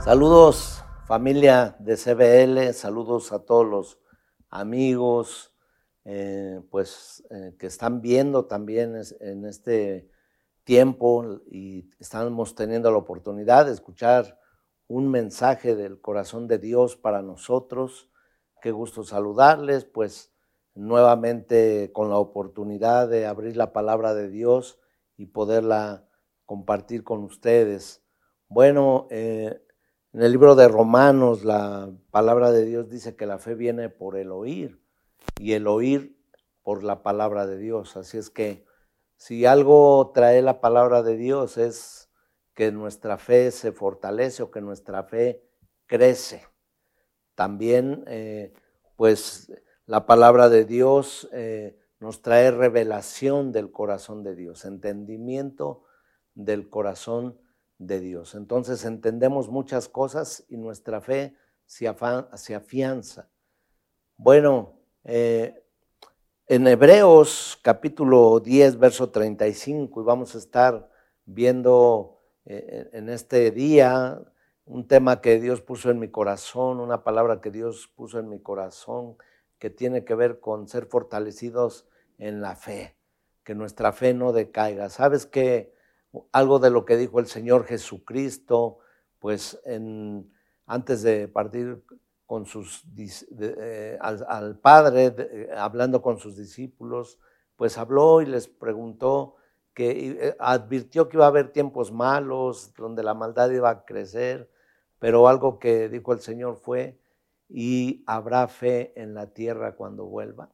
Saludos familia de CBL, saludos a todos los amigos, eh, pues eh, que están viendo también en este tiempo y estamos teniendo la oportunidad de escuchar un mensaje del corazón de Dios para nosotros. Qué gusto saludarles, pues nuevamente con la oportunidad de abrir la palabra de Dios y poderla compartir con ustedes. Bueno, eh, en el libro de Romanos la palabra de Dios dice que la fe viene por el oír y el oír por la palabra de Dios. Así es que si algo trae la palabra de Dios es que nuestra fe se fortalece o que nuestra fe crece. También, eh, pues, la palabra de Dios eh, nos trae revelación del corazón de Dios, entendimiento del corazón de Dios. Entonces entendemos muchas cosas y nuestra fe se, afianza. Bueno, eh, en Hebreos capítulo 10, verso 35, y vamos a estar viendo eh, en este día un tema que Dios puso en mi corazón, una palabra que Dios puso en mi corazón, que tiene que ver con ser fortalecidos en la fe, que nuestra fe no decaiga. ¿Sabes que algo de lo que dijo el Señor Jesucristo, pues en, antes de partir con sus, eh, al, Padre, eh, hablando con sus discípulos, pues habló y les preguntó que eh, advirtió que iba a haber tiempos malos, donde la maldad iba a crecer, pero algo que dijo el Señor fue, y habrá fe en la tierra cuando vuelva,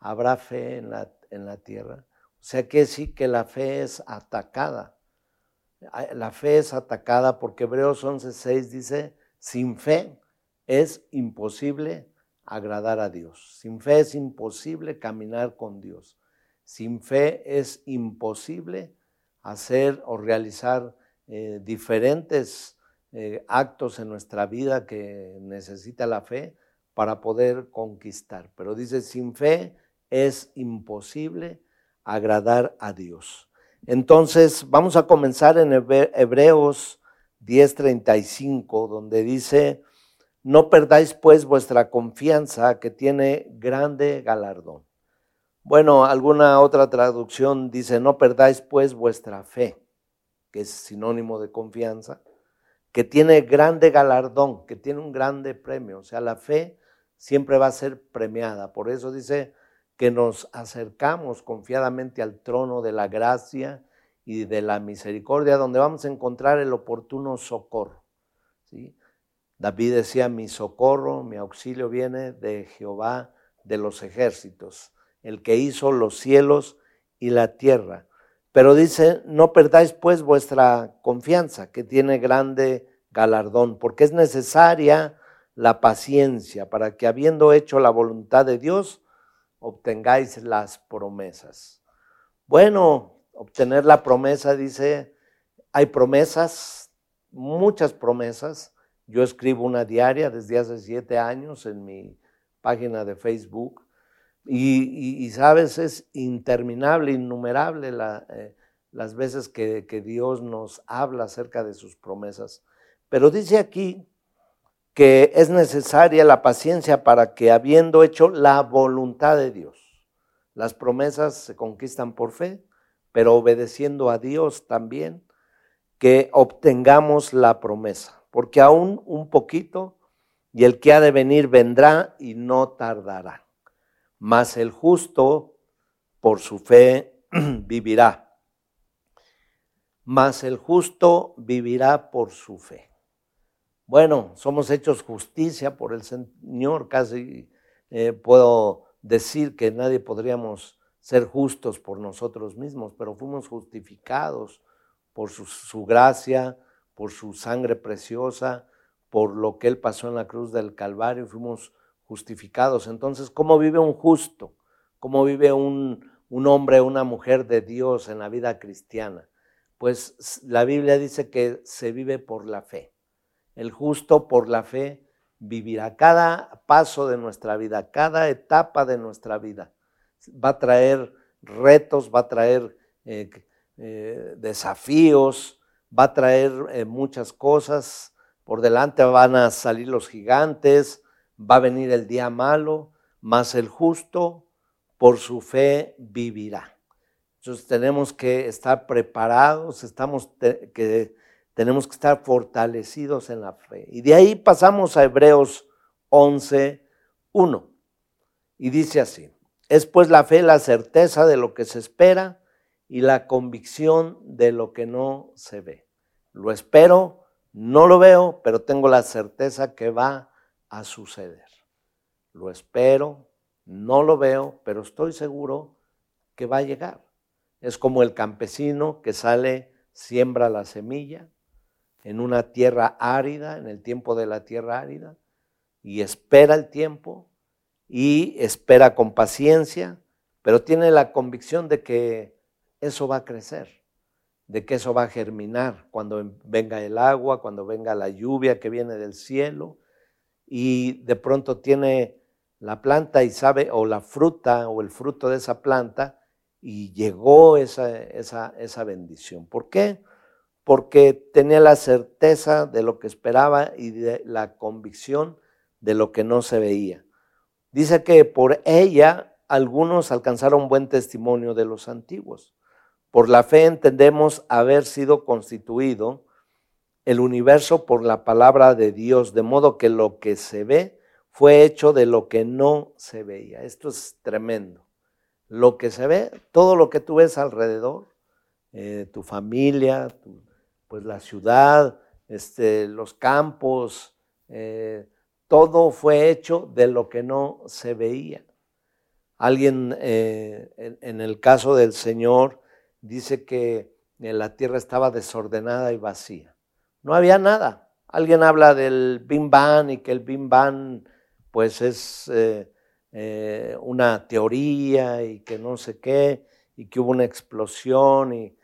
habrá fe en la, en la tierra. O sea que sí que la fe es atacada. La fe es atacada porque Hebreos 11:6 dice, sin fe es imposible agradar a Dios. Sin fe es imposible caminar con Dios. Sin fe es imposible hacer o realizar eh, diferentes eh, actos en nuestra vida que necesita la fe para poder conquistar. Pero dice, sin fe es imposible agradar a Dios. Entonces, vamos a comenzar en Hebreos 10:35, donde dice, no perdáis pues vuestra confianza que tiene grande galardón. Bueno, alguna otra traducción dice, no perdáis pues vuestra fe, que es sinónimo de confianza, que tiene grande galardón, que tiene un grande premio. O sea, la fe siempre va a ser premiada. Por eso dice, que nos acercamos confiadamente al trono de la gracia y de la misericordia, donde vamos a encontrar el oportuno socorro. ¿sí? David decía, mi socorro, mi auxilio viene de Jehová de los ejércitos, el que hizo los cielos y la tierra. Pero dice, no perdáis pues vuestra confianza, que tiene grande galardón, porque es necesaria la paciencia para que habiendo hecho la voluntad de Dios, obtengáis las promesas. Bueno, obtener la promesa, dice, hay promesas, muchas promesas. Yo escribo una diaria desde hace siete años en mi página de Facebook y, sabes, es interminable, innumerable eh, las veces que Dios nos habla acerca de sus promesas. Pero dice aquí que es necesaria la paciencia para que habiendo hecho la voluntad de Dios, las promesas se conquistan por fe, pero obedeciendo a Dios también, que obtengamos la promesa, porque aún un poquito y el que ha de venir vendrá y no tardará. Mas el justo por su fe vivirá. Mas el justo vivirá por su fe. Bueno, somos hechos justicia por el Señor, casi eh, puedo decir que nadie podríamos ser justos por nosotros mismos, pero fuimos justificados por su, gracia, por su sangre preciosa, por lo que Él pasó en la cruz del Calvario, fuimos justificados. Entonces, ¿cómo vive un justo? ¿Cómo vive un, un hombre, una mujer de Dios en la vida cristiana? Pues la Biblia dice que se vive por la fe. El justo por la fe vivirá. Cada paso de nuestra vida, cada etapa de nuestra vida va a traer retos, va a traer eh, eh, desafíos, va a traer eh, muchas cosas, por delante van a salir los gigantes, va a venir el día malo, mas el justo por su fe vivirá. Entonces tenemos que estar preparados, estamos que tenemos que estar fortalecidos en la fe. Y de ahí pasamos a Hebreos 11, 1. Y dice así, es pues la fe la certeza de lo que se espera y la convicción de lo que no se ve. Lo espero, no lo veo, pero tengo la certeza que va a suceder. Lo espero, no lo veo, pero estoy seguro que va a llegar. Es como el campesino que sale, siembra la semilla en una tierra árida, en el tiempo de la tierra árida, y espera el tiempo y espera con paciencia, pero tiene la convicción de que eso va a crecer, de que eso va a germinar cuando venga el agua, cuando venga la lluvia que viene del cielo, y de pronto tiene la planta y sabe, o la fruta o el fruto de esa planta, y llegó esa, esa, esa bendición. ¿Por qué? Porque tenía la certeza de lo que esperaba y de la convicción de lo que no se veía. Dice que por ella algunos alcanzaron buen testimonio de los antiguos. Por la fe entendemos haber sido constituido el universo por la palabra de Dios, de modo que lo que se ve fue hecho de lo que no se veía. Esto es tremendo. Lo que se ve, todo lo que tú ves alrededor, eh, tu familia, pues la ciudad, este, los campos, eh, todo fue hecho de lo que no se veía. Alguien, eh, en, el caso del Señor, dice que la tierra estaba desordenada y vacía. No había nada. Alguien habla del Bim Bam y que el Bim Bam pues es eh, eh, una teoría y que no sé qué, y que hubo una explosión, y,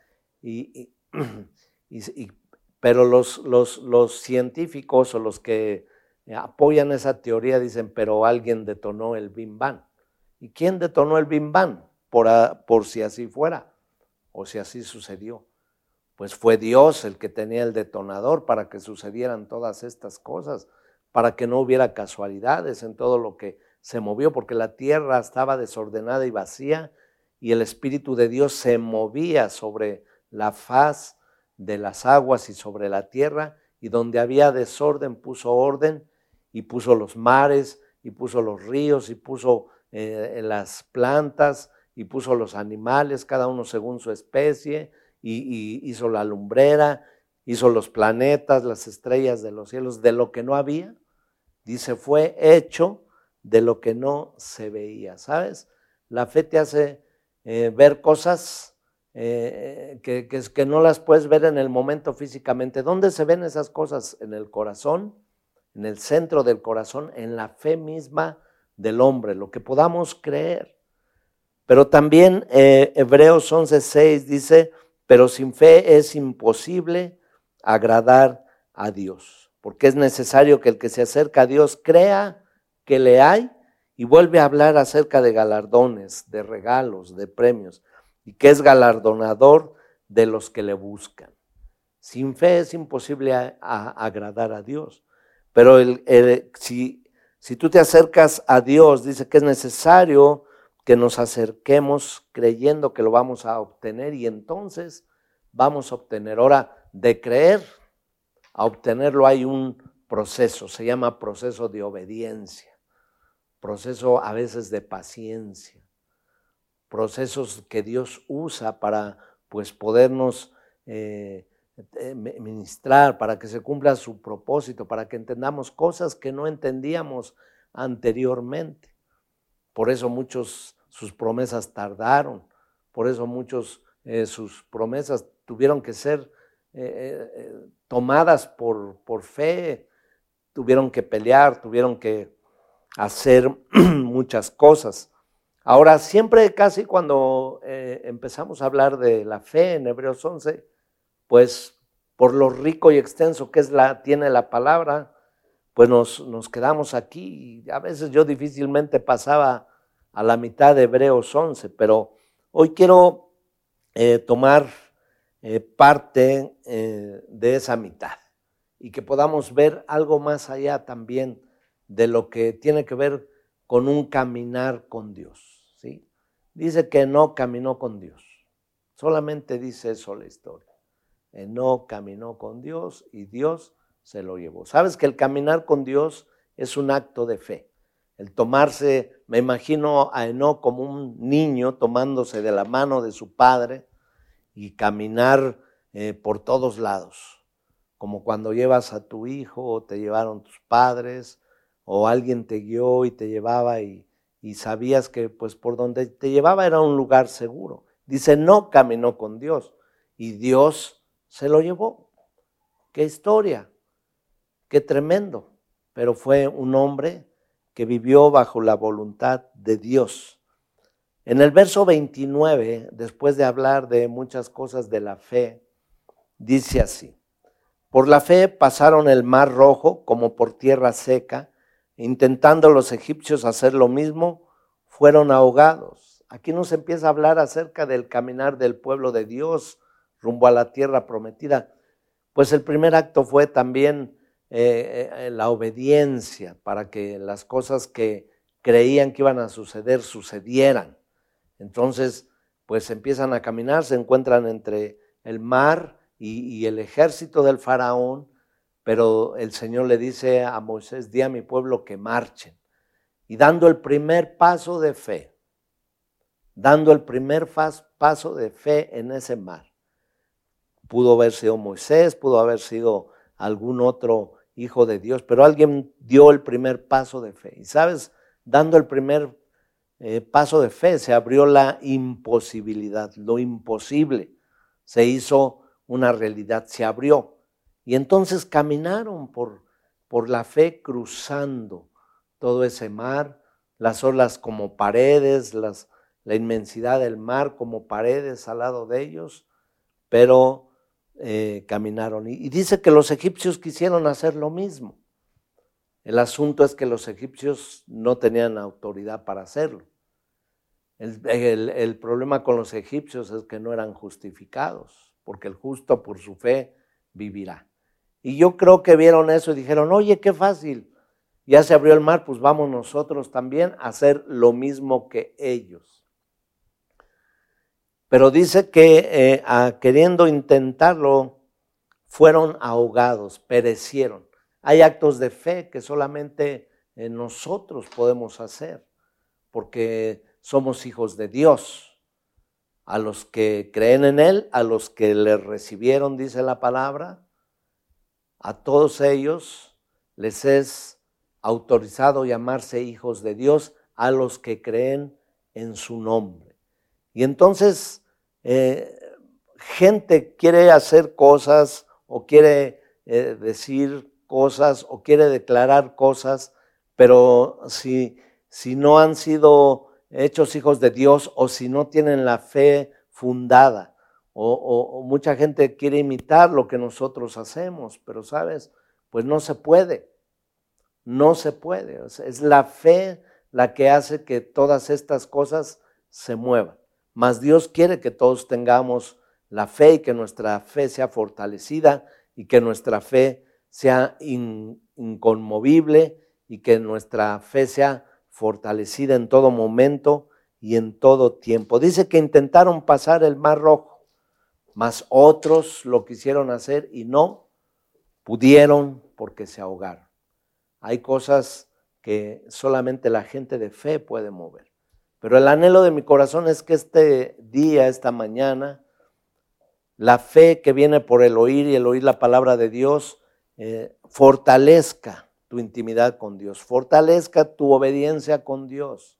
pero los, los, científicos o los que apoyan esa teoría dicen, pero alguien detonó el Bim Bam. ¿Y quién detonó el Bim Bam? Por, por si así fuera, o si así sucedió. Pues fue Dios el que tenía el detonador para que sucedieran todas estas cosas para que no hubiera casualidades en todo lo que se movió, porque la tierra estaba desordenada y vacía y el Espíritu de Dios se movía sobre la faz de las aguas y sobre la tierra, y donde había desorden puso orden y puso los mares y puso los ríos y puso eh, las plantas y puso los animales, cada uno según su especie, y hizo la lumbrera, hizo los planetas, las estrellas de los cielos, de lo que no había, Dice, fue hecho de lo que no se veía, ¿sabes? La fe te hace eh, ver cosas eh, que, que, no las puedes ver en el momento físicamente. ¿Dónde se ven esas cosas? En el corazón, en el centro del corazón, en la fe misma del hombre, lo que podamos creer. Pero también eh, Hebreos 11:6 dice, pero sin fe es imposible agradar a Dios porque es necesario que el que se acerca a Dios crea que le hay y vuelve a hablar acerca de galardones, de regalos, de premios, y que es galardonador de los que le buscan. Sin fe es imposible agradar a Dios, pero si, si tú te acercas a Dios, dice que es necesario que nos acerquemos creyendo que lo vamos a obtener y entonces vamos a obtener. Ahora, de creer a obtenerlo hay un proceso, se llama proceso de obediencia, proceso a veces de paciencia, procesos que Dios usa para pues podernos eh, eh, ministrar, para que se cumpla su propósito, para que entendamos cosas que no entendíamos anteriormente. Por eso muchos sus promesas tardaron, por eso muchos eh, sus promesas tuvieron que ser tomadas por, por fe, tuvieron que pelear, tuvieron que hacer muchas cosas. Ahora, siempre casi cuando eh, empezamos a hablar de la fe en Hebreos 11, pues por lo rico y extenso que es la, tiene la palabra, pues nos, quedamos aquí. A veces yo difícilmente pasaba a la mitad de Hebreos 11, pero hoy quiero eh, tomar eh, parte de esa mitad. y que podamos ver algo más allá también de lo que tiene que ver con un caminar con Dios. Dice que no caminó con Dios. Solamente dice eso la historia. No caminó con Dios y Dios se lo llevó. Sabes que el caminar con Dios es un acto de fe. El tomarse, me imagino a Enoch como un niño tomándose de la mano de su padre y caminar eh, por todos lados, como cuando llevas a tu hijo o te llevaron tus padres o alguien te guió y te llevaba y, y sabías que pues por donde te llevaba era un lugar seguro. Dice, no caminó con Dios y Dios se lo llevó. Qué historia, qué tremendo, pero fue un hombre que vivió bajo la voluntad de Dios. En el verso 29, después de hablar de muchas cosas de la fe, dice así, por la fe pasaron el mar rojo como por tierra seca, intentando los egipcios hacer lo mismo, fueron ahogados. Aquí nos empieza a hablar acerca del caminar del pueblo de Dios rumbo a la tierra prometida. Pues el primer acto fue también eh, eh, la obediencia para que las cosas que creían que iban a suceder sucedieran. Entonces, pues empiezan a caminar, se encuentran entre el mar y, el ejército del faraón, pero el Señor le dice a Moisés, di a mi pueblo que marchen. Y dando el primer paso de fe, dando el primer paso de fe en ese mar. Pudo haber sido Moisés, pudo haber sido algún otro hijo de Dios, pero alguien dio el primer paso de fe. Y sabes, dando el primer eh, paso de fe se abrió la imposibilidad, lo imposible se hizo una realidad, se abrió. Y entonces caminaron por, por la fe cruzando todo ese mar, las olas como paredes, la inmensidad del mar como paredes al lado de ellos, pero eh, caminaron. Y, dice que los egipcios quisieron hacer lo mismo. El asunto es que los egipcios no tenían autoridad para hacerlo. El, problema con los egipcios es que no eran justificados, porque el justo por su fe vivirá. Y yo creo que vieron eso y dijeron, oye, qué fácil, ya se abrió el mar, pues vamos nosotros también a hacer lo mismo que ellos. Pero dice que eh, queriendo intentarlo, fueron ahogados, perecieron. Hay actos de fe que solamente eh, nosotros podemos hacer, porque somos hijos de Dios. A los que creen en Él, a los que le recibieron, dice la palabra, a todos ellos les es autorizado llamarse hijos de Dios, a los que creen en su nombre. Y entonces eh, gente quiere hacer cosas o quiere eh, decir cosas o quiere declarar cosas, pero si, si no han sido hechos hijos de Dios o si no tienen la fe fundada, o, mucha gente quiere imitar lo que nosotros hacemos, pero sabes, pues no se puede, no se puede. es la fe la que hace que todas estas cosas se muevan. Mas Dios quiere que todos tengamos la fe y que nuestra fe sea fortalecida y que nuestra fe sea inconmovible y que nuestra fe sea fortalecida en todo momento y en todo tiempo. Dice que intentaron pasar el mar rojo, mas otros lo quisieron hacer y no pudieron porque se ahogaron. Hay cosas que solamente la gente de fe puede mover. Pero el anhelo de mi corazón es que este día, esta mañana, la fe que viene por el oír y el oír la palabra de Dios, eh, fortalezca tu intimidad con Dios, fortalezca tu obediencia con Dios,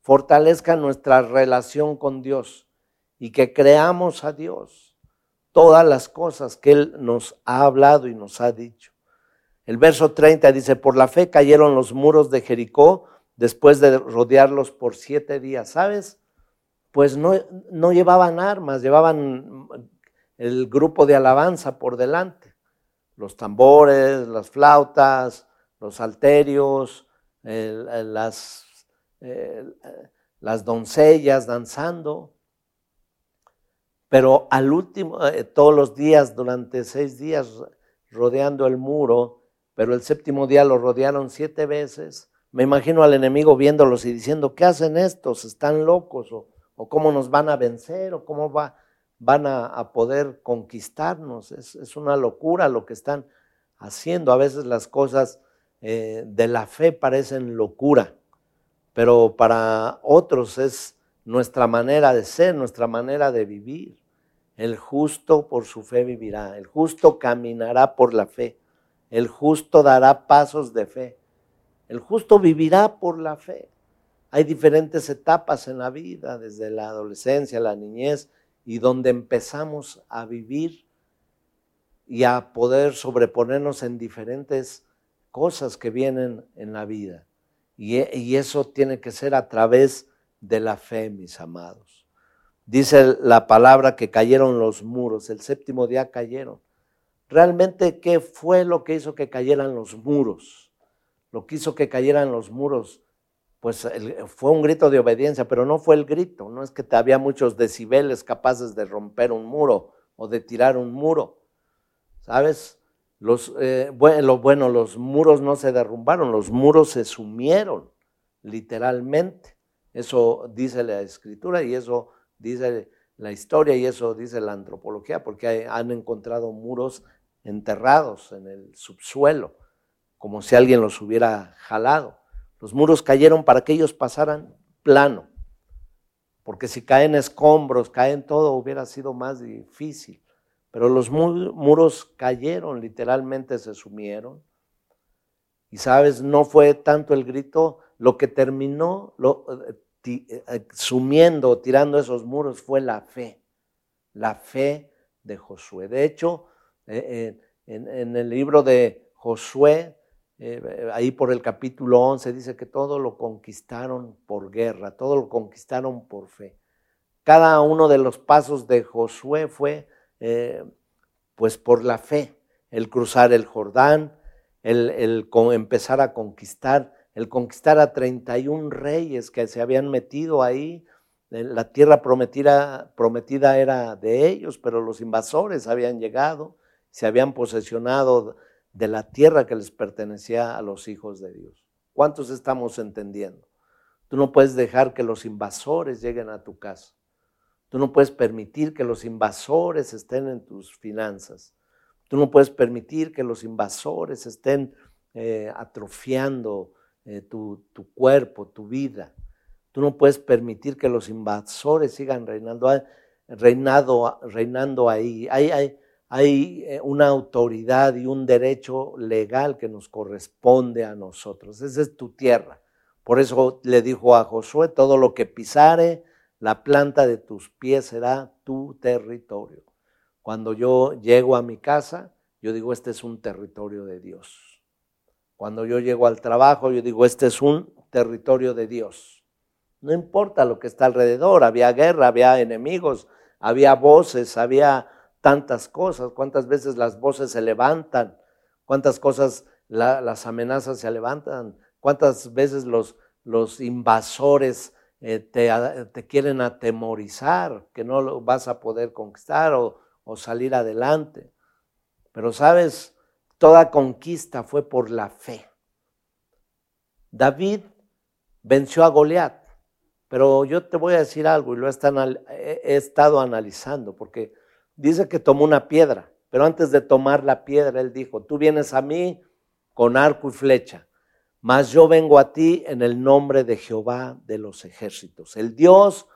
fortalezca nuestra relación con Dios y que creamos a Dios todas las cosas que Él nos ha hablado y nos ha dicho. El verso 30 dice, por la fe cayeron los muros de Jericó después de rodearlos por siete días, ¿sabes? Pues no, no llevaban armas, llevaban el grupo de alabanza por delante, los tambores, las flautas, los alterios, las, las doncellas danzando. Pero al último, eh, todos los días, durante seis días, rodeando el muro, pero el séptimo día lo rodearon siete veces. Me imagino al enemigo viéndolos y diciendo, ¿qué hacen estos? ¿Están locos? ¿O, cómo nos van a vencer? ¿O cómo va, van a, poder conquistarnos? Es, una locura lo que están haciendo. A veces las cosas eh, de la fe parecen locura, pero para otros es nuestra manera de ser, nuestra manera de vivir. El justo por su fe vivirá, el justo caminará por la fe, el justo dará pasos de fe, el justo vivirá por la fe. Hay diferentes etapas en la vida, desde la adolescencia, la niñez, y donde empezamos a vivir y a poder sobreponernos en diferentes cosas que vienen en la vida. Y, y eso tiene que ser a través de la fe, mis amados. Dice la palabra que cayeron los muros, el séptimo día cayeron. Realmente, ¿qué fue lo que hizo que cayeran los muros? Lo que hizo que cayeran los muros, pues fue un grito de obediencia, pero no fue el grito, no es que había muchos decibeles capaces de romper un muro o de tirar un muro. ¿Sabes? Los, eh, bueno, los muros no se derrumbaron, los muros se sumieron, literalmente. Eso dice la escritura y eso dice la historia y eso dice la antropología, porque han encontrado muros enterrados en el subsuelo, como si alguien los hubiera jalado. Los muros cayeron para que ellos pasaran plano, porque si caen escombros, caen todo, hubiera sido más difícil. Pero los muros cayeron, literalmente se sumieron. Y sabes, no fue tanto el grito, lo que terminó, lo, eh, eh, sumiendo, tirando esos muros fue la fe, la fe de Josué. De hecho, eh, en, el libro de Josué, ahí por el capítulo 11, dice que todo lo conquistaron por guerra, todo lo conquistaron por fe. Cada uno de los pasos de Josué fue pues por la fe, el cruzar el Jordán, el, el empezar a conquistar el conquistar a 31 reyes que se habían metido ahí. La tierra prometida, prometida era de ellos, pero los invasores habían llegado, se habían posesionado de la tierra que les pertenecía a los hijos de Dios. ¿Cuántos estamos entendiendo? Tú no puedes dejar que los invasores lleguen a tu casa. Tú no puedes permitir que los invasores estén en tus finanzas. Tú no puedes permitir que los invasores estén eh, atrofiando eh, tu, cuerpo, tu vida. Tú no puedes permitir que los invasores sigan reinando, reinando ahí. Hay, hay, hay eh, una autoridad y un derecho legal que nos corresponde a nosotros. Esa es tu tierra. Por eso le dijo a Josué, todo lo que pisare, la planta de tus pies será tu territorio. Cuando yo llego a mi casa, yo digo, este es un territorio de Dios. Cuando yo llego al trabajo, yo digo, este es un territorio de Dios. No importa lo que está alrededor, había guerra, había enemigos, había voces, había tantas cosas, cuántas veces las voces se levantan, cuántas cosas las amenazas se levantan, cuántas veces los, los invasores eh, te, te, quieren atemorizar, que no lo vas a poder conquistar o, o salir adelante. Pero sabes, Toda conquista fue por la fe. David venció a Goliat, pero yo te voy a decir algo y lo he estado analizando, porque dice que tomó una piedra, pero antes de tomar la piedra, él dijo, tú vienes a mí con arco y flecha, mas yo vengo a ti en el nombre de Jehová de los ejércitos, el Dios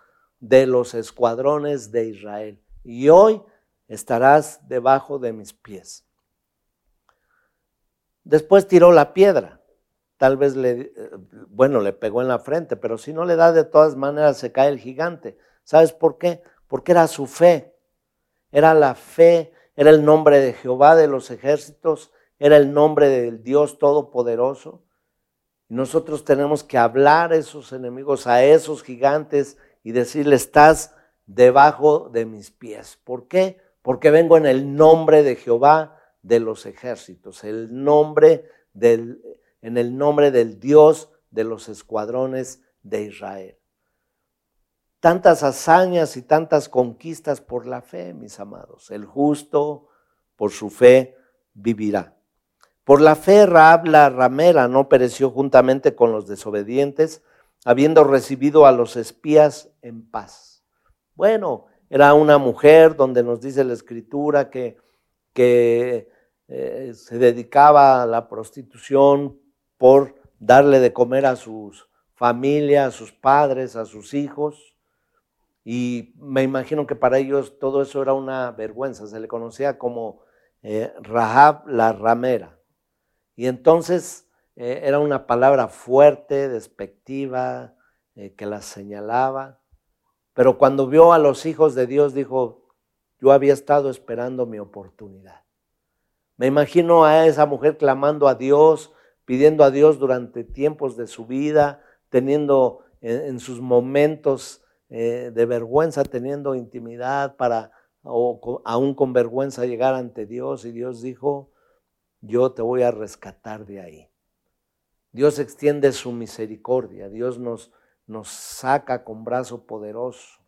de los escuadrones de Israel. Y hoy estarás debajo de mis pies. Después tiró la piedra. Tal vez le, bueno, le pegó en la frente, pero si no le da de todas maneras se cae el gigante. ¿Sabes por qué? Porque era su fe. Era la fe, era el nombre de Jehová de los ejércitos, era el nombre del Dios Todopoderoso. Nosotros tenemos que hablar a esos enemigos, a esos gigantes y decirle, estás debajo de mis pies. ¿Por qué? Porque vengo en el nombre de Jehová de los ejércitos, el nombre del, en el nombre del Dios de los escuadrones de Israel. Tantas hazañas y tantas conquistas por la fe, mis amados. El justo por su fe vivirá. Por la fe Raab la ramera no pereció juntamente con los desobedientes, habiendo recibido a los espías en paz. Bueno, era una mujer donde nos dice la escritura que, que eh, se dedicaba a la prostitución por darle de comer a sus familias, a sus padres, a sus hijos. Y me imagino que para ellos todo eso era una vergüenza. Se le conocía como eh, Rahab la ramera. Y entonces eh, era una palabra fuerte, despectiva, que la señalaba. Pero cuando vio a los hijos de Dios, dijo, yo había estado esperando mi oportunidad. Me imagino a esa mujer clamando a Dios, pidiendo a Dios durante tiempos de su vida, teniendo en, sus momentos eh, de vergüenza, teniendo intimidad para, o aún con vergüenza, llegar ante Dios. Y Dios dijo, yo te voy a rescatar de ahí. Dios extiende su misericordia, Dios nos, nos saca con brazo poderoso.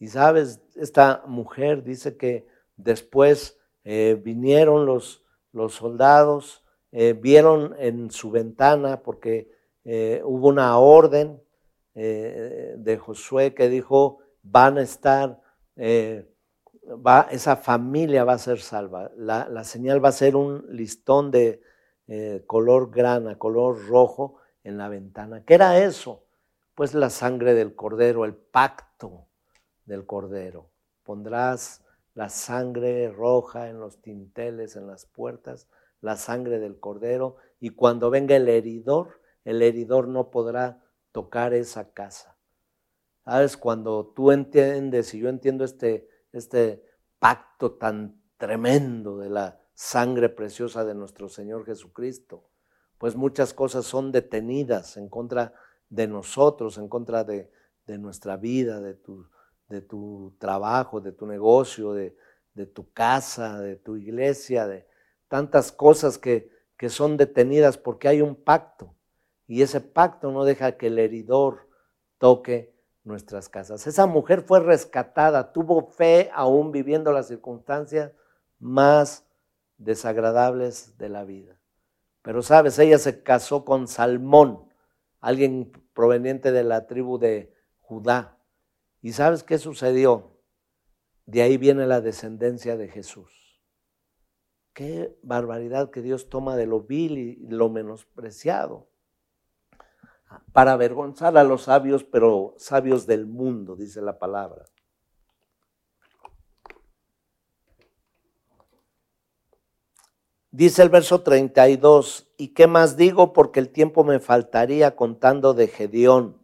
Y sabes, esta mujer dice que después eh, vinieron los, los soldados, eh, vieron en su ventana, porque eh, hubo una orden de Josué que dijo, van a estar esa familia va a ser salva. La, señal va a ser un listón de color grana, color rojo en la ventana. ¿Qué era eso? Pues la sangre del cordero, el pacto del cordero. Pondrás la sangre roja en los tinteles, en las puertas, la sangre del cordero, y cuando venga el heridor, el heridor no podrá tocar esa casa. ¿Sabes? Cuando tú entiendes y yo entiendo este este pacto tan tremendo de la sangre preciosa de nuestro Señor Jesucristo, pues muchas cosas son detenidas en contra de nosotros, en contra de, nuestra vida, de tu, de tu, trabajo, de tu negocio, de, tu casa, de tu iglesia, de tantas cosas que, que son detenidas porque hay un pacto. Y ese pacto no deja que el heridor toque nuestras casas. Esa mujer fue rescatada, tuvo fe aún viviendo las circunstancias más desagradables de la vida. Pero sabes, ella se casó con Salmón, alguien proveniente de la tribu de Judá. ¿Y sabes qué sucedió? De ahí viene la descendencia de Jesús. Qué barbaridad que Dios toma de lo vil y lo menospreciado para avergonzar a los sabios, pero sabios del mundo, dice la palabra. Dice el verso 32, ¿y qué más digo? Porque el tiempo me faltaría contando de Gedeón,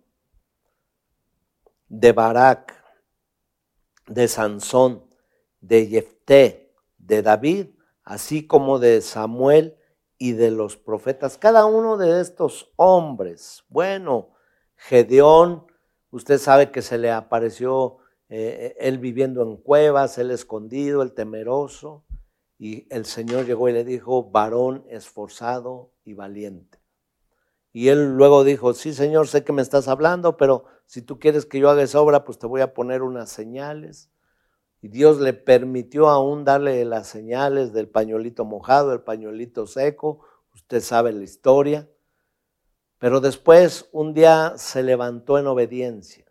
de Barak, de Sansón, de Jefté, de David, así como de Samuel y de los profetas. Cada uno de estos hombres, bueno, Gedeón, usted sabe que se le apareció eh, él viviendo en cuevas, él escondido, el temeroso, y el Señor llegó y le dijo, varón esforzado y valiente. Y él luego dijo, sí Señor, sé que me estás hablando, pero si tú quieres que yo haga esa obra, pues te voy a poner unas señales. Y Dios le permitió aún darle las señales del pañuelito mojado, el pañuelito seco. Usted sabe la historia. Pero después un día se levantó en obediencia.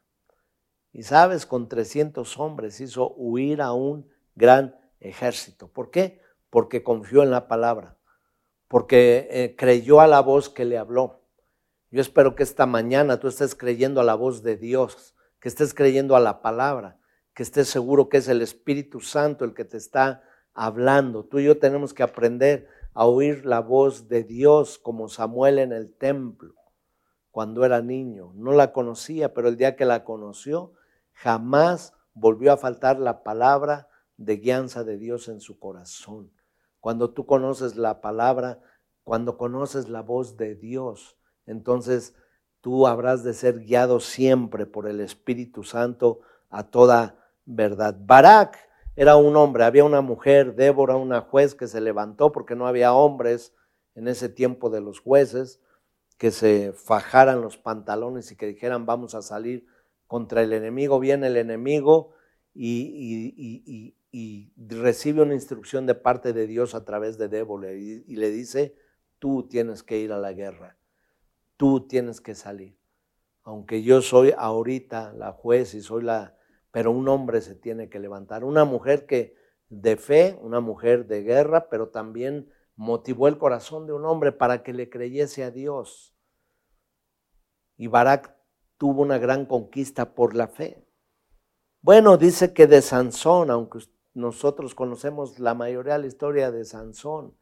Y sabes, con 300 hombres hizo huir a un gran ejército. ¿Por qué? Porque confió en la palabra. Porque eh, creyó a la voz que le habló. Yo espero que esta mañana tú estés creyendo a la voz de Dios, que estés creyendo a la palabra que estés seguro que es el Espíritu Santo el que te está hablando. Tú y yo tenemos que aprender a oír la voz de Dios como Samuel en el templo cuando era niño. No la conocía, pero el día que la conoció, jamás volvió a faltar la palabra de guianza de Dios en su corazón. Cuando tú conoces la palabra, cuando conoces la voz de Dios, entonces tú habrás de ser guiado siempre por el Espíritu Santo a toda verdad. Barak era un hombre, había una mujer, Débora, una juez que se levantó porque no había hombres en ese tiempo de los jueces que se fajaran los pantalones y que dijeran vamos a salir contra el enemigo. Viene el enemigo y, y recibe una instrucción de parte de Dios a través de Débora y, y le dice, tú tienes que ir a la guerra, tú tienes que salir. Aunque yo soy ahorita la juez y soy la, pero un hombre se tiene que levantar, una mujer que de fe, una mujer de guerra, pero también motivó el corazón de un hombre para que le creyese a Dios. Y Barak tuvo una gran conquista por la fe. Bueno, dice que de Sansón, aunque nosotros conocemos la mayoría de la historia de Sansón,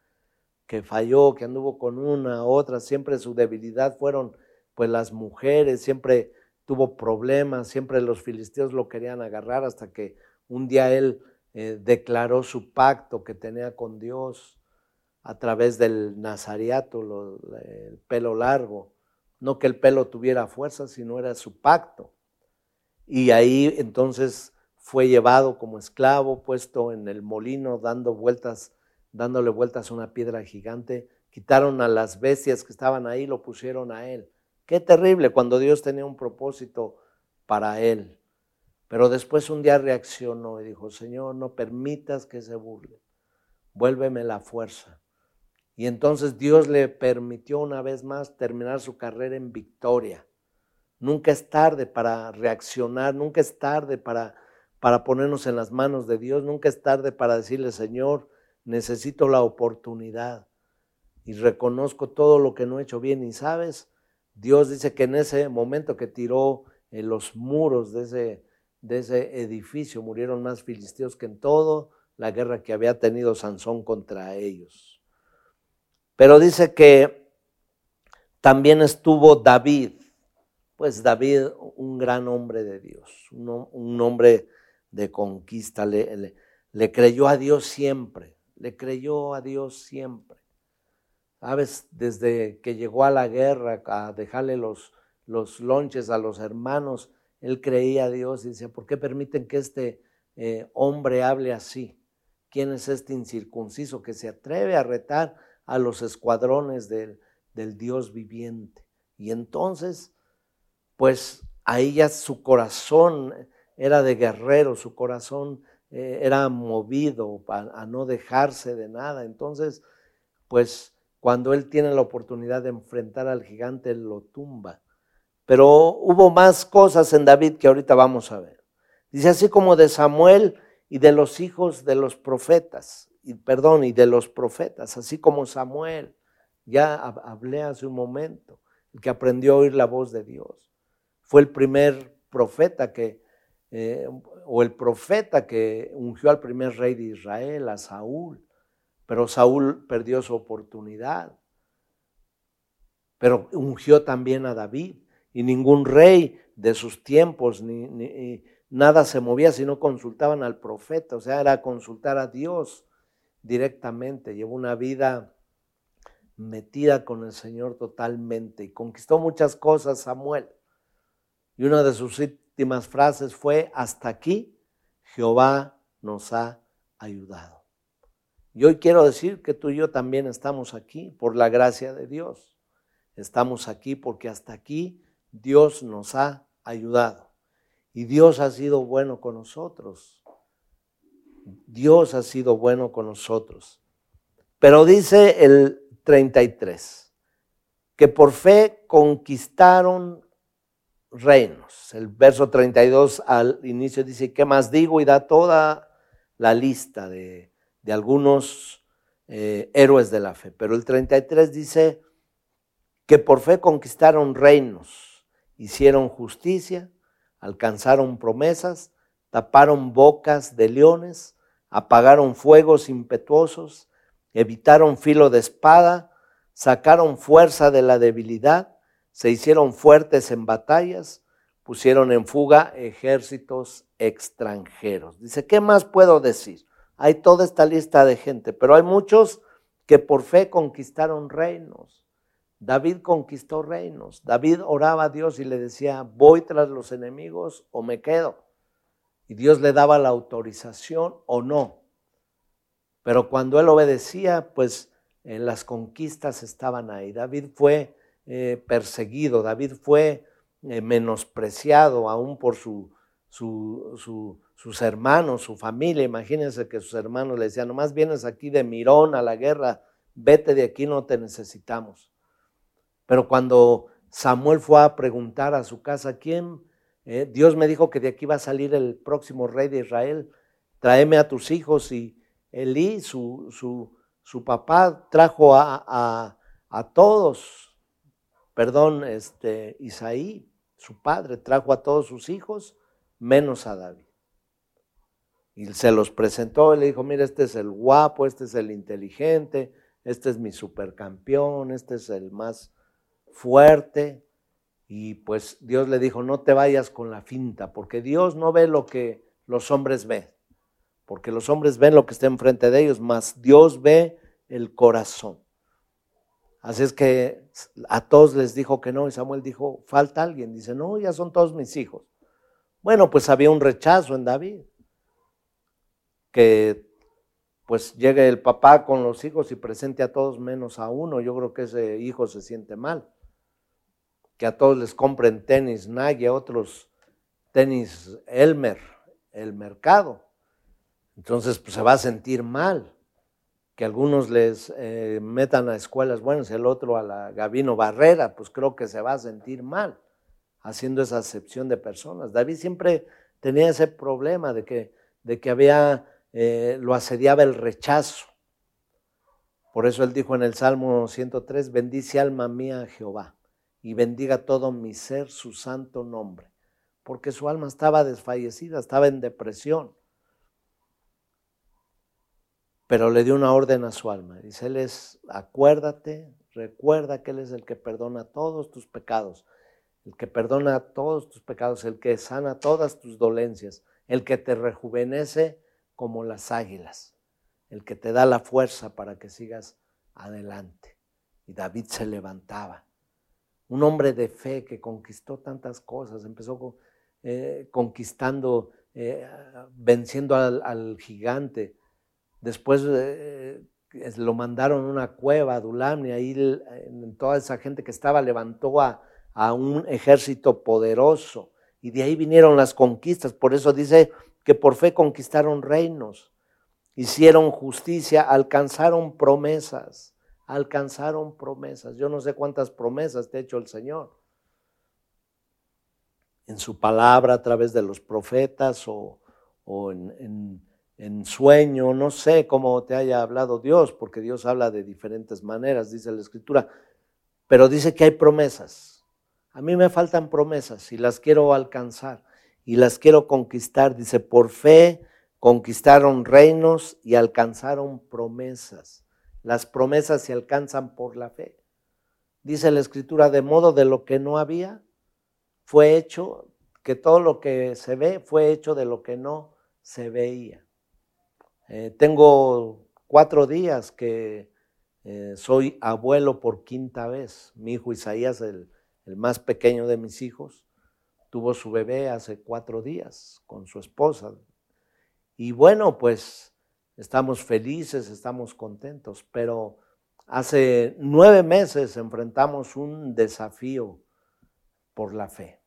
que falló, que anduvo con una, otra, siempre su debilidad fueron pues las mujeres, siempre tuvo problemas, siempre los filisteos lo querían agarrar hasta que un día él eh, declaró su pacto que tenía con Dios a través del nazariato, el pelo largo. No que el pelo tuviera fuerza, sino era su pacto. Y ahí entonces fue llevado como esclavo, puesto en el molino, dando vueltas, dándole vueltas a una piedra gigante. Quitaron a las bestias que estaban ahí, lo pusieron a él. Qué terrible cuando Dios tenía un propósito para él. Pero después un día reaccionó y dijo, Señor, no permitas que se burle. Vuélveme la fuerza. Y entonces Dios le permitió una vez más terminar su carrera en victoria. Nunca es tarde para reaccionar, nunca es tarde para, para ponernos en las manos de Dios, nunca es tarde para decirle, Señor, necesito la oportunidad y reconozco todo lo que no he hecho bien. Y sabes, Dios dice que en ese momento que tiró en los muros de ese, de ese edificio murieron más filisteos que en todo la guerra que había tenido Sansón contra ellos. Pero dice que también estuvo David, pues David, un gran hombre de Dios, un, hombre de conquista, le, creyó a Dios siempre, le creyó a Dios siempre. Sabes, desde que llegó a la guerra a dejarle los, los lonches a los hermanos, él creía a Dios y decía, ¿por qué permiten que este eh, hombre hable así? ¿Quién es este incircunciso que se atreve a retar a los escuadrones del, Dios viviente. Y entonces, pues ahí ya su corazón era de guerrero, su corazón eh, era movido a, no dejarse de nada. Entonces, pues cuando él tiene la oportunidad de enfrentar al gigante, él lo tumba. Pero hubo más cosas en David que ahorita vamos a ver. Dice así como de Samuel y de los hijos de los profetas y perdón, y de los profetas, así como Samuel, ya hablé hace un momento, el que aprendió a oír la voz de Dios. Fue el primer profeta que, eh, o el profeta que ungió al primer rey de Israel, a Saúl, pero Saúl perdió su oportunidad. Pero ungió también a David, y ningún rey de sus tiempos, ni nada se movía si no consultaban al profeta, o sea, era consultar a Dios directamente, llevó una vida metida con el Señor totalmente y conquistó muchas cosas Samuel. Y una de sus últimas frases fue, hasta aquí Jehová nos ha ayudado. Y hoy quiero decir que tú y yo también estamos aquí por la gracia de Dios. Estamos aquí porque hasta aquí Dios nos ha ayudado. Y Dios ha sido bueno con nosotros. Dios ha sido bueno con nosotros. Pero dice el 33, que por fe conquistaron reinos. El verso 32 al inicio dice, ¿qué más digo? Y da toda la lista de, algunos eh, héroes de la fe. Pero el 33 dice que por fe conquistaron reinos, hicieron justicia, alcanzaron promesas, taparon bocas de leones, apagaron fuegos impetuosos, evitaron filo de espada, sacaron fuerza de la debilidad, se hicieron fuertes en batallas, pusieron en fuga ejércitos extranjeros. Dice, ¿qué más puedo decir? Hay toda esta lista de gente, pero hay muchos que por fe conquistaron reinos. David conquistó reinos. David oraba a Dios y le decía, voy tras los enemigos o me quedo y Dios le daba la autorización o no. Pero cuando él obedecía, pues eh, las conquistas estaban ahí. David fue eh, perseguido, David fue eh, menospreciado aún por su, su, sus hermanos, su familia. Imagínense que sus hermanos le decían, nomás vienes aquí de mirón a la guerra, vete de aquí, no te necesitamos. Pero cuando Samuel fue a preguntar a su casa, ¿quién? Eh, Dios me dijo que de aquí va a salir el próximo rey de Israel, tráeme a tus hijos. Y Elí, su, su, su papá, trajo a, a, todos, perdón, este, Isaí, su padre, trajo a todos sus hijos, menos a David. Y se los presentó y le dijo, mira, este es el guapo, este es el inteligente, este es mi supercampeón, este es el más fuerte. Y pues Dios le dijo, no te vayas con la finta, porque Dios no ve lo que los hombres ven, porque los hombres ven lo que está enfrente de ellos, mas Dios ve el corazón. Así es que a todos les dijo que no, y Samuel dijo, falta alguien. Dice, no, ya son todos mis hijos. Bueno, pues había un rechazo en David que pues llegue el papá con los hijos y presente a todos menos a uno, yo creo que ese hijo se siente mal. Que a todos les compren tenis Nike, a otros tenis Elmer, el mercado. Entonces pues, se va a sentir mal. Que algunos les eh, metan a escuelas buenas, el otro a la Gabino Barrera, pues creo que se va a sentir mal haciendo esa acepción de personas. David siempre tenía ese problema de que, de que había eh, lo asediaba el rechazo. Por eso él dijo en el Salmo 103, bendice alma mía a Jehová y bendiga todo mi ser su santo nombre, porque su alma estaba desfallecida, estaba en depresión. Pero le dio una orden a su alma. Dice, él es, acuérdate, recuerda que él es el que perdona todos tus pecados, el que perdona todos tus pecados, el que sana todas tus dolencias, el que te rejuvenece como las águilas, el que te da la fuerza para que sigas adelante. Y David se levantaba. Un hombre de fe que conquistó tantas cosas, empezó eh, conquistando, eh, venciendo al, gigante. Después eh, lo mandaron a una cueva, a Dulam, y ahí toda esa gente que estaba levantó a, un ejército poderoso. Y de ahí vinieron las conquistas. Por eso dice que por fe conquistaron reinos, hicieron justicia, alcanzaron promesas, alcanzaron promesas. Yo no sé cuántas promesas te ha hecho el Señor. En su palabra, a través de los profetas o, en, en sueño, no sé cómo te haya hablado Dios, porque Dios habla de diferentes maneras, dice la Escritura, pero dice que hay promesas. A mí me faltan promesas y las quiero alcanzar y las quiero conquistar. Dice, por fe conquistaron reinos y alcanzaron promesas. Las promesas se alcanzan por la fe. Dice la escritura, de modo de lo que no había, fue hecho, que todo lo que se ve fue hecho de lo que no se veía. Eh, tengo cuatro días que eh, soy abuelo por quinta vez. Mi hijo Isaías, el más pequeño de mis hijos, tuvo su bebé hace cuatro días con su esposa. Y bueno, pues estamos felices, estamos contentos, pero hace nueve meses enfrentamos un desafío por la fe.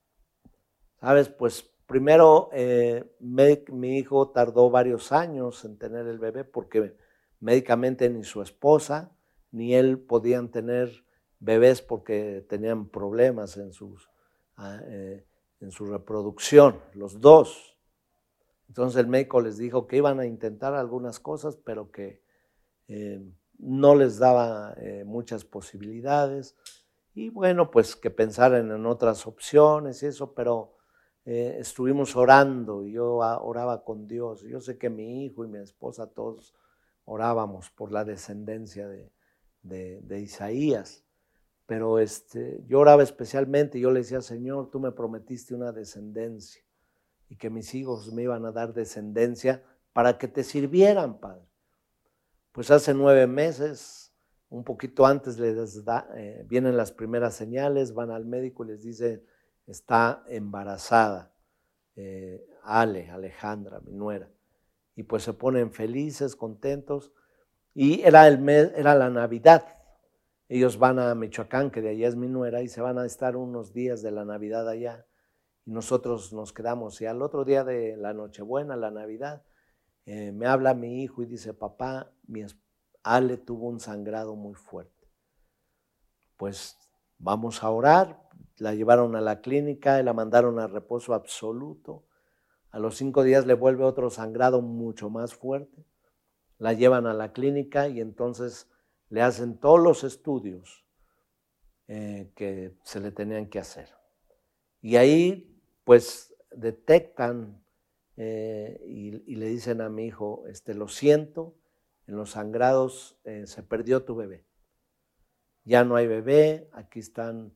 ¿Sabes? Pues primero eh, mi hijo tardó varios años en tener el bebé porque médicamente ni su esposa ni él podían tener bebés porque tenían problemas en. Ah, eh, en su reproducción, los dos. Entonces el médico les dijo que iban a intentar algunas cosas, pero que eh, no les daba muchas posibilidades. Y bueno, pues que pensaran en otras opciones y eso, pero eh, estuvimos orando y yo oraba con Dios. Yo sé que mi hijo y mi esposa todos orábamos por la descendencia de, de Isaías. Pero este, yo oraba especialmente yo le decía, Señor, tú me prometiste una descendencia y que mis hijos me iban a dar descendencia para que te sirvieran, Padre. Pues hace nueve meses, un poquito antes les da, eh, vienen las primeras señales, van al médico y les dice, está embarazada, eh, Ale, Alejandra, mi nuera. Y pues se ponen felices, contentos. Y era, el mes, era la Navidad. Ellos van a Michoacán, que de allá es mi nuera, y se van a estar unos días de la Navidad allá. y nosotros nos quedamos. Y al otro día de la Nochebuena, la Navidad, eh, me habla mi hijo y dice, papá, mi Ale tuvo un sangrado muy fuerte. Pues vamos a orar. La llevaron a la clínica y la mandaron a reposo absoluto. A los cinco días le vuelve otro sangrado mucho más fuerte. La llevan a la clínica y entonces le hacen todos los estudios eh, que se le tenían que hacer. Y ahí pues detectan eh, y, le dicen a mi hijo, este, lo siento, en los sangrados eh, se perdió tu bebé. Ya no hay bebé, aquí están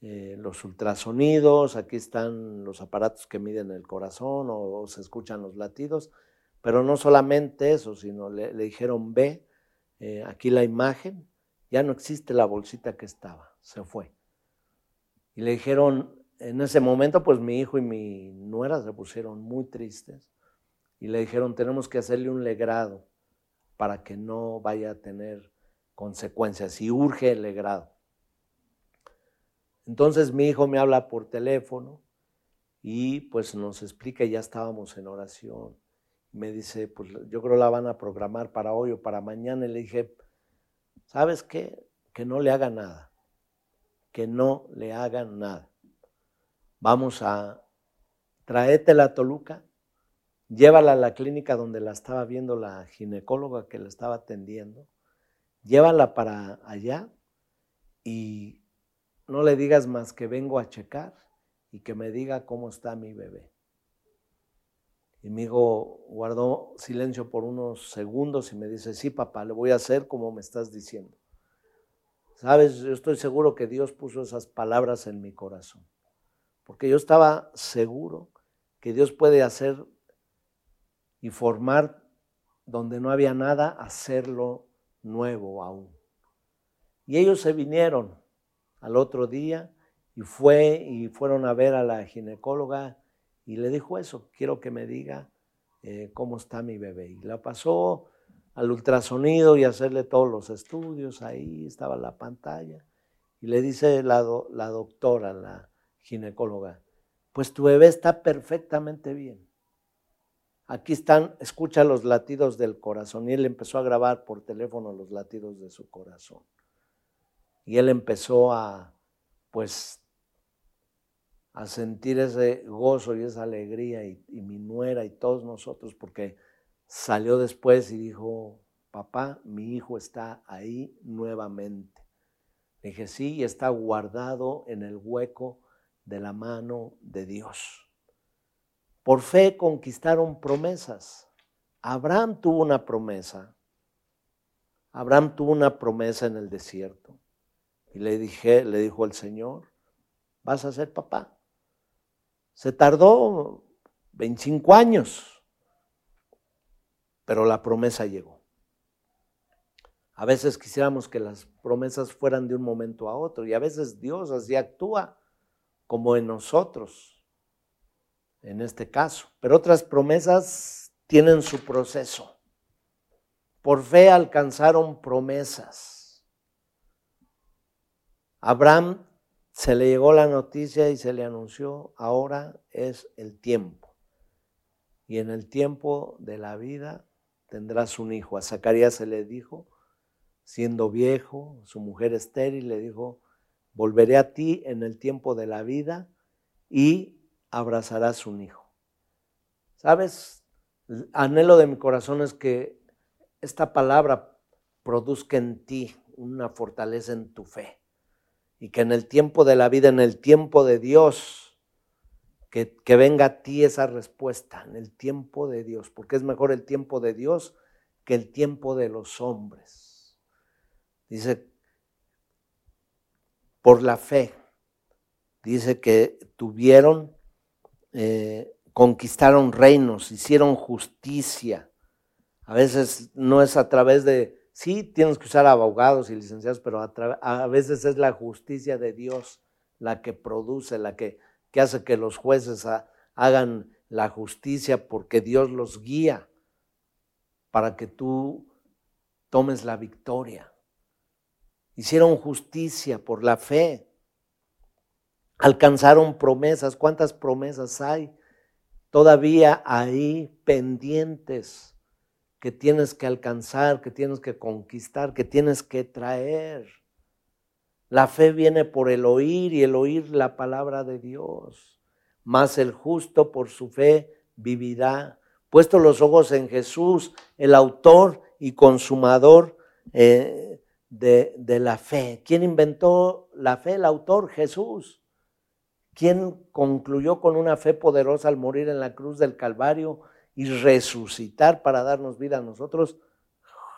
eh, los ultrasonidos, aquí están los aparatos que miden el corazón o, se escuchan los latidos, pero no solamente eso, sino le, le dijeron, ve, aquí la imagen, ya no existe la bolsita que estaba, se fue. Y le dijeron, en ese momento, pues mi hijo y mi nuera se pusieron muy tristes y le dijeron, tenemos que hacerle un legrado para que no vaya a tener consecuencias y urge el legrado. Entonces mi hijo me habla por teléfono y pues nos explica, ya estábamos en oración. Me dice, pues yo creo la van a programar para hoy o para mañana. Y le dije, ¿sabes qué? Que no le haga nada. Que no le hagan nada vamos a traerte la Toluca, llévala a la clínica donde la estaba viendo la ginecóloga que la estaba atendiendo, llévala para allá y no le digas más que vengo a checar y que me diga cómo está mi bebé. Y mi hijo guardó silencio por unos segundos y me dice, sí, papá, le voy a hacer como me estás diciendo. Sabes, yo estoy seguro que Dios puso esas palabras en mi corazón porque yo estaba seguro que Dios puede hacer y formar donde no había nada, hacerlo nuevo aún. Y ellos se vinieron al otro día y fue y fueron a ver a la ginecóloga y le dijo eso, quiero que me diga eh, cómo está mi bebé. Y la pasó al ultrasonido y hacerle todos los estudios, ahí estaba la pantalla. Y le dice la, la doctora, la, ginecóloga, pues tu bebé está perfectamente bien. Aquí están, escucha los latidos del corazón. Y él empezó a grabar por teléfono los latidos de su corazón. Y él empezó a, pues, a sentir ese gozo y esa alegría y, y mi nuera y todos nosotros, porque salió después y dijo, papá, mi hijo está ahí nuevamente. dije, sí, y está guardado en el hueco de la mano de Dios. Por fe conquistaron promesas. Abraham tuvo una promesa. Abraham tuvo una promesa en el desierto. Y le dije, le dijo el Señor, vas a ser papá. Se tardó 25 años, pero la promesa llegó. A veces quisiéramos que las promesas fueran de un momento a otro y a veces Dios así actúa como en nosotros, en este caso. Pero otras promesas tienen su proceso. Por fe alcanzaron promesas. Abraham se le llegó la noticia y se le anunció, ahora es el tiempo. Y en el tiempo de la vida tendrás un hijo. A Zacarías se le dijo, siendo viejo, su mujer estéril le dijo, Volveré a ti en el tiempo de la vida y abrazarás un hijo. ¿Sabes? El anhelo de mi corazón es que esta palabra produzca en ti una fortaleza en tu fe y que en el tiempo de la vida, en el tiempo de Dios, que, que, venga a ti esa respuesta, en el tiempo de Dios, porque es mejor el tiempo de Dios que el tiempo de los hombres. Dice por la fe. Dice que tuvieron, eh, conquistaron reinos, hicieron justicia. A veces no es a través de, sí, tienes que usar abogados y licenciados, pero a, veces es la justicia de Dios la que produce, la que, que hace que los jueces hagan la justicia porque Dios los guía para que tú tomes la victoria hicieron justicia por la fe. Alcanzaron promesas. ¿Cuántas promesas hay todavía ahí pendientes que tienes que alcanzar, que tienes que conquistar, que tienes que traer? La fe viene por el oír y el oír la palabra de Dios. Mas el justo por su fe vivirá. Puesto los ojos en Jesús, el autor y consumador eh, de, de la fe. ¿Quién inventó la fe? El autor, Jesús. ¿Quién concluyó con una fe poderosa al morir en la cruz del Calvario y resucitar para darnos vida a nosotros?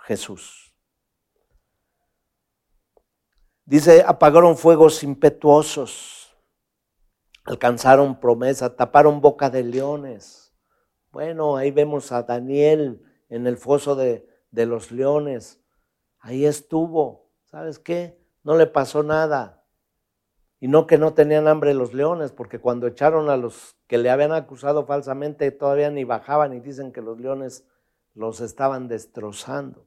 Jesús. Dice, apagaron fuegos impetuosos, alcanzaron promesa, taparon boca de leones. Bueno, ahí vemos a Daniel en el foso de, de los leones. Ahí estuvo. ¿Sabes qué? No le pasó nada. Y no que no tenían hambre los leones, porque cuando echaron a los que le habían acusado falsamente, todavía ni bajaban y dicen que los leones los estaban destrozando.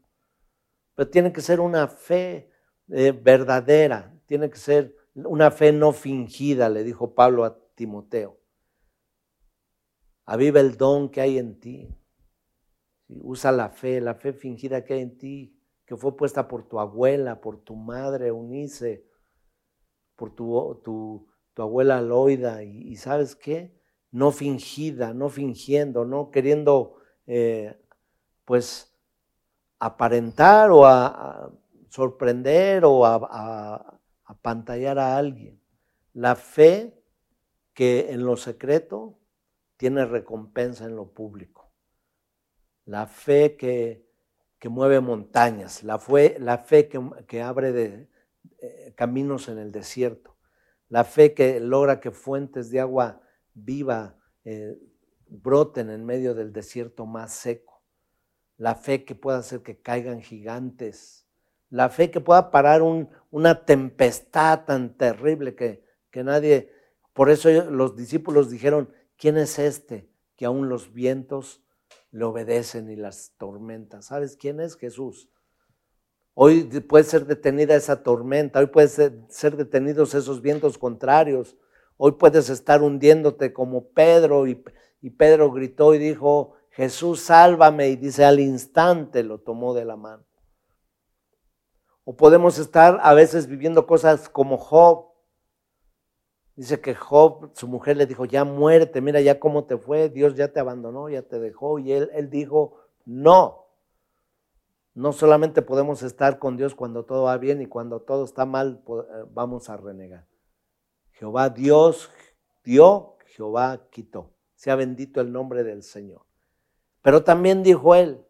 Pero tiene que ser una fe eh, verdadera, tiene que ser una fe no fingida, le dijo Pablo a Timoteo. Aviva el don que hay en ti. Usa la fe, la fe fingida que hay en ti, que fue puesta por tu abuela, por tu madre Unice, por tu, tu, tu abuela Loida. Y, sabes qué? No fingida, no fingiendo, no queriendo eh, pues aparentar o a sorprender o a, pantallar a alguien. La fe que en lo secreto tiene recompensa en lo público. La fe que, mueve montañas, la la fe que, abre de, eh, caminos en el desierto, la fe que logra que fuentes de agua viva eh, broten en medio del desierto más seco, la fe que pueda hacer que caigan gigantes la fe que pueda parar una tempestad tan terrible que, que nadie, por eso los discípulos dijeron, ¿quién es este que aún los vientos le obedecen y las tormentas? ¿Sabes quién es Jesús? Hoy puede ser detenida esa tormenta, hoy puede ser, ser detenidos esos vientos contrarios, hoy puedes estar hundiéndote como Pedro y, y Pedro gritó y dijo, Jesús, sálvame y dice al instante lo tomó de la mano. O podemos estar a veces viviendo cosas como Job. Dice que Job, su mujer le dijo, ya muerte, mira ya cómo te fue, Dios ya te abandonó, ya te dejó. Y él, él dijo, no. No solamente podemos estar con Dios cuando todo va bien y cuando todo está mal, eh, vamos a renegar. Jehová Dios dio, Jehová quitó. Sea bendito el nombre del Señor. Pero también dijo él,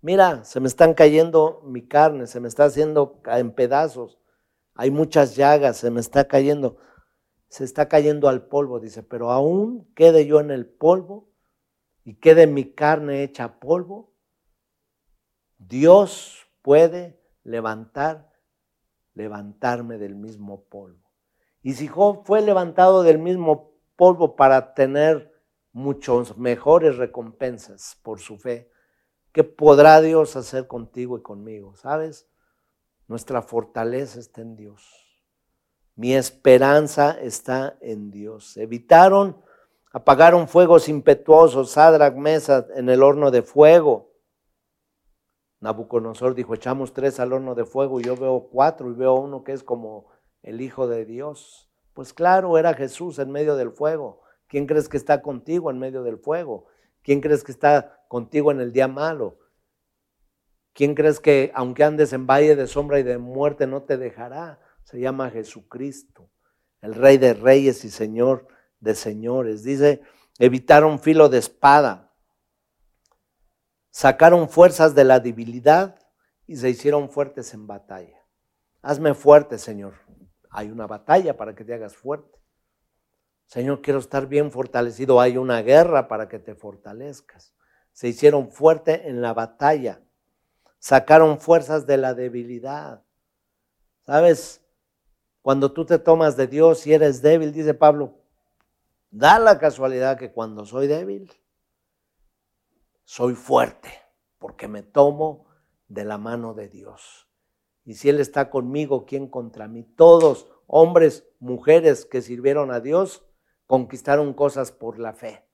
mira, se me están cayendo mi carne, se me está haciendo en pedazos, hay muchas llagas, se me está cayendo, se está cayendo al polvo, dice, pero aún quede yo en el polvo y quede mi carne hecha polvo, Dios puede levantar, levantarme del mismo polvo. Y si Job fue levantado del mismo polvo para tener muchos mejores recompensas por su fe, ¿Qué podrá Dios hacer contigo y conmigo? ¿Sabes? Nuestra fortaleza está en Dios. Mi esperanza está en Dios. Evitaron, apagaron fuegos impetuosos, Sadrach, Mesa en el horno de fuego. Nabucodonosor dijo, echamos tres al horno de fuego y yo veo cuatro y veo uno que es como el Hijo de Dios. Pues claro, era Jesús en medio del fuego. ¿Quién crees que está contigo en medio del fuego? ¿Quién crees que está contigo en el día malo? ¿Quién crees que aunque andes en valle de sombra y de muerte no te dejará? Se llama Jesucristo, el Rey de Reyes y Señor de Señores. Dice, evitaron filo de espada, sacaron fuerzas de la debilidad y se hicieron fuertes en batalla. Hazme fuerte, Señor. Hay una batalla para que te hagas fuerte. Señor, quiero estar bien fortalecido. Hay una guerra para que te fortalezcas. Se hicieron fuertes en la batalla. Sacaron fuerzas de la debilidad. ¿Sabes? Cuando tú te tomas de Dios y eres débil, dice Pablo, da la casualidad que cuando soy débil, soy fuerte, porque me tomo de la mano de Dios. Y si Él está conmigo, ¿quién contra mí? Todos hombres, mujeres que sirvieron a Dios, conquistaron cosas por la fe.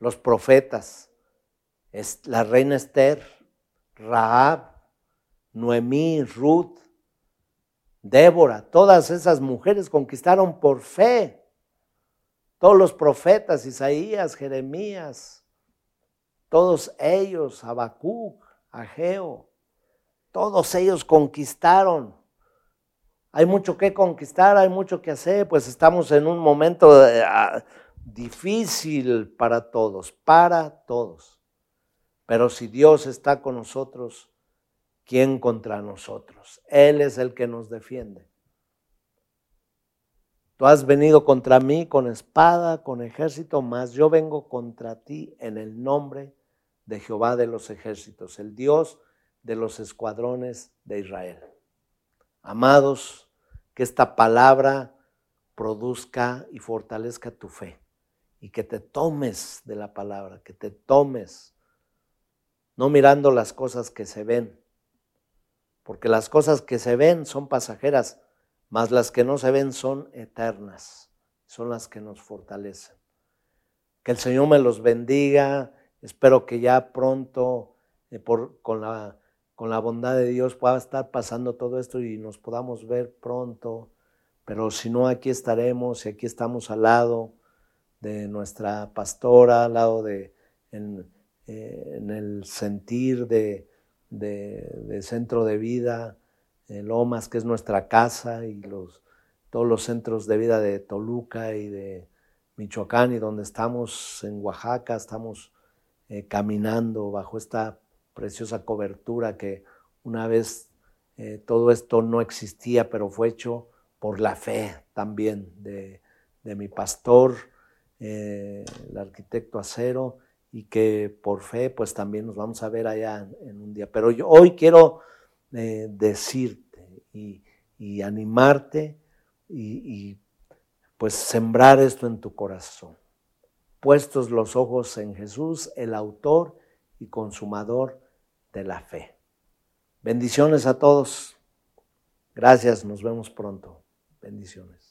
Los profetas, la reina Esther, Rahab, Noemí, Ruth, Débora, todas esas mujeres conquistaron por fe. Todos los profetas, Isaías, Jeremías, todos ellos, Habacuc, Ageo, todos ellos conquistaron. Hay mucho que conquistar, hay mucho que hacer, pues estamos en un momento eh, ah, difícil para todos, para todos. Pero si Dios está con nosotros, ¿quién contra nosotros? Él es el que nos defiende. Tú has venido contra mí con espada, con ejército, mas yo vengo contra ti en el nombre de Jehová de los ejércitos, el Dios de los escuadrones de Israel. Amados, que esta palabra produzca y fortalezca tu fe y que te tomes de la palabra, que te tomes, no mirando las cosas que se ven, porque las cosas que se ven son pasajeras, mas las que no se ven son eternas, son las que nos fortalecen. Que el Señor me los bendiga, espero que ya pronto, eh, con la bondad de Dios pueda estar pasando todo esto y nos podamos ver pronto. Pero si no, aquí estaremos y aquí estamos al lado de nuestra pastora, al lado de, en, eh, el sentir de, centro de vida, Lomas, que es nuestra casa, y todos los centros de vida de Toluca y de Michoacán, y donde estamos en Oaxaca, estamos eh, caminando bajo esta preciosa cobertura que una vez eh, todo esto no existía, pero fue hecho por la fe también de, mi pastor, eh, el arquitecto Acero, y que por fe pues también nos vamos a ver allá en, un día. Pero yo hoy quiero decirte y, animarte y, y pues sembrar esto en tu corazón. Puestos los ojos en Jesús, el autor y consumador de la fe. Bendiciones a todos. Gracias, nos vemos pronto. Bendiciones.